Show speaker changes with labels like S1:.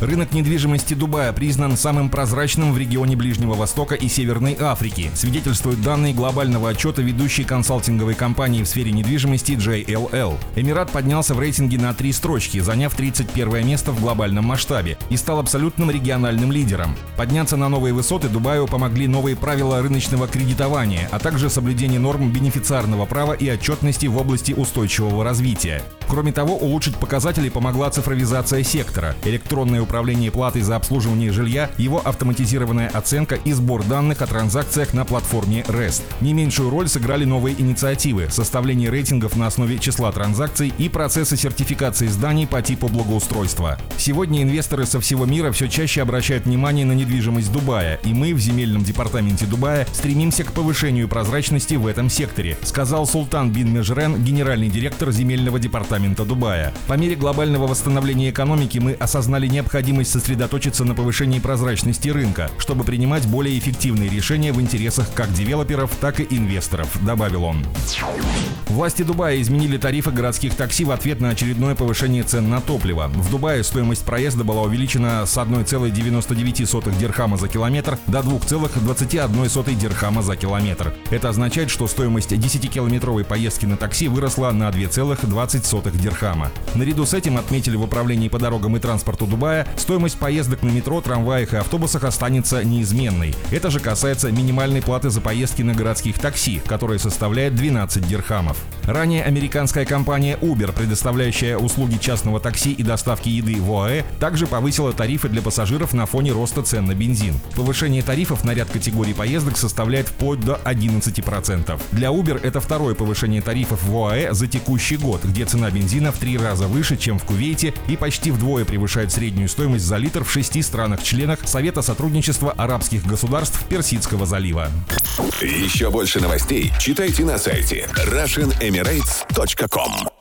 S1: Рынок недвижимости Дубая признан самым прозрачным в регионе Ближнего Востока и Северной Африки, свидетельствуют данные глобального отчета ведущей консалтинговой компании в сфере недвижимости JLL. Эмират поднялся в рейтинге на три строчки, заняв 31 место в глобальном масштабе и стал абсолютным региональным лидером. Подняться на новые высоты Дубаю помогли новые правила рыночного кредитования, а также соблюдение норм бенефициарного права и отчетности в области устойчивого развития. Кроме того, улучшить показатели помогла цифровизация сектора, электронное управление платой за обслуживание жилья, его автоматизированная оценка и сбор данных о транзакциях на платформе REST. Не меньшую роль сыграли новые инициативы, составление рейтингов на основе числа транзакций и процессы сертификации зданий по типу благоустройства. Сегодня инвесторы со всего мира все чаще обращают внимание на недвижимость Дубая, и мы в земельном департаменте Дубая стремимся к повышению прозрачности в этом секторе, сказал Султан Бин Межрен, генеральный директор земельного департамента департамента Дубая. По мере глобального восстановления экономики мы осознали необходимость сосредоточиться на повышении прозрачности рынка, чтобы принимать более эффективные решения в интересах как девелоперов, так и инвесторов, добавил он. Власти Дубая изменили тарифы городских такси в ответ на очередное повышение цен на топливо. В Дубае стоимость проезда была увеличена с 1,99 дирхама за километр до 2,21 дирхама за километр. Это означает, что стоимость 10-километровой поездки на такси выросла на 2,20 дирхама. Наряду с этим отметили в управлении по дорогам и транспорту Дубая, стоимость поездок на метро, трамваях и автобусах останется неизменной. Это же касается минимальной платы за поездки на городских такси, которая составляет 12 дирхамов. Ранее американская компания Uber, предоставляющая услуги частного такси и доставки еды в ОАЭ, также повысила тарифы для пассажиров на фоне роста цен на бензин. Повышение тарифов на ряд категорий поездок составляет вплоть до 11%. Для Uber это второе повышение тарифов в ОАЭ за текущий год, где цена бензина в три раза выше, чем в Кувейте и почти вдвое превышает среднюю стоимость за литр в шести странах-членах Совета сотрудничества арабских государств Персидского залива.
S2: Еще больше новостей читайте на сайте RussianEmirates.com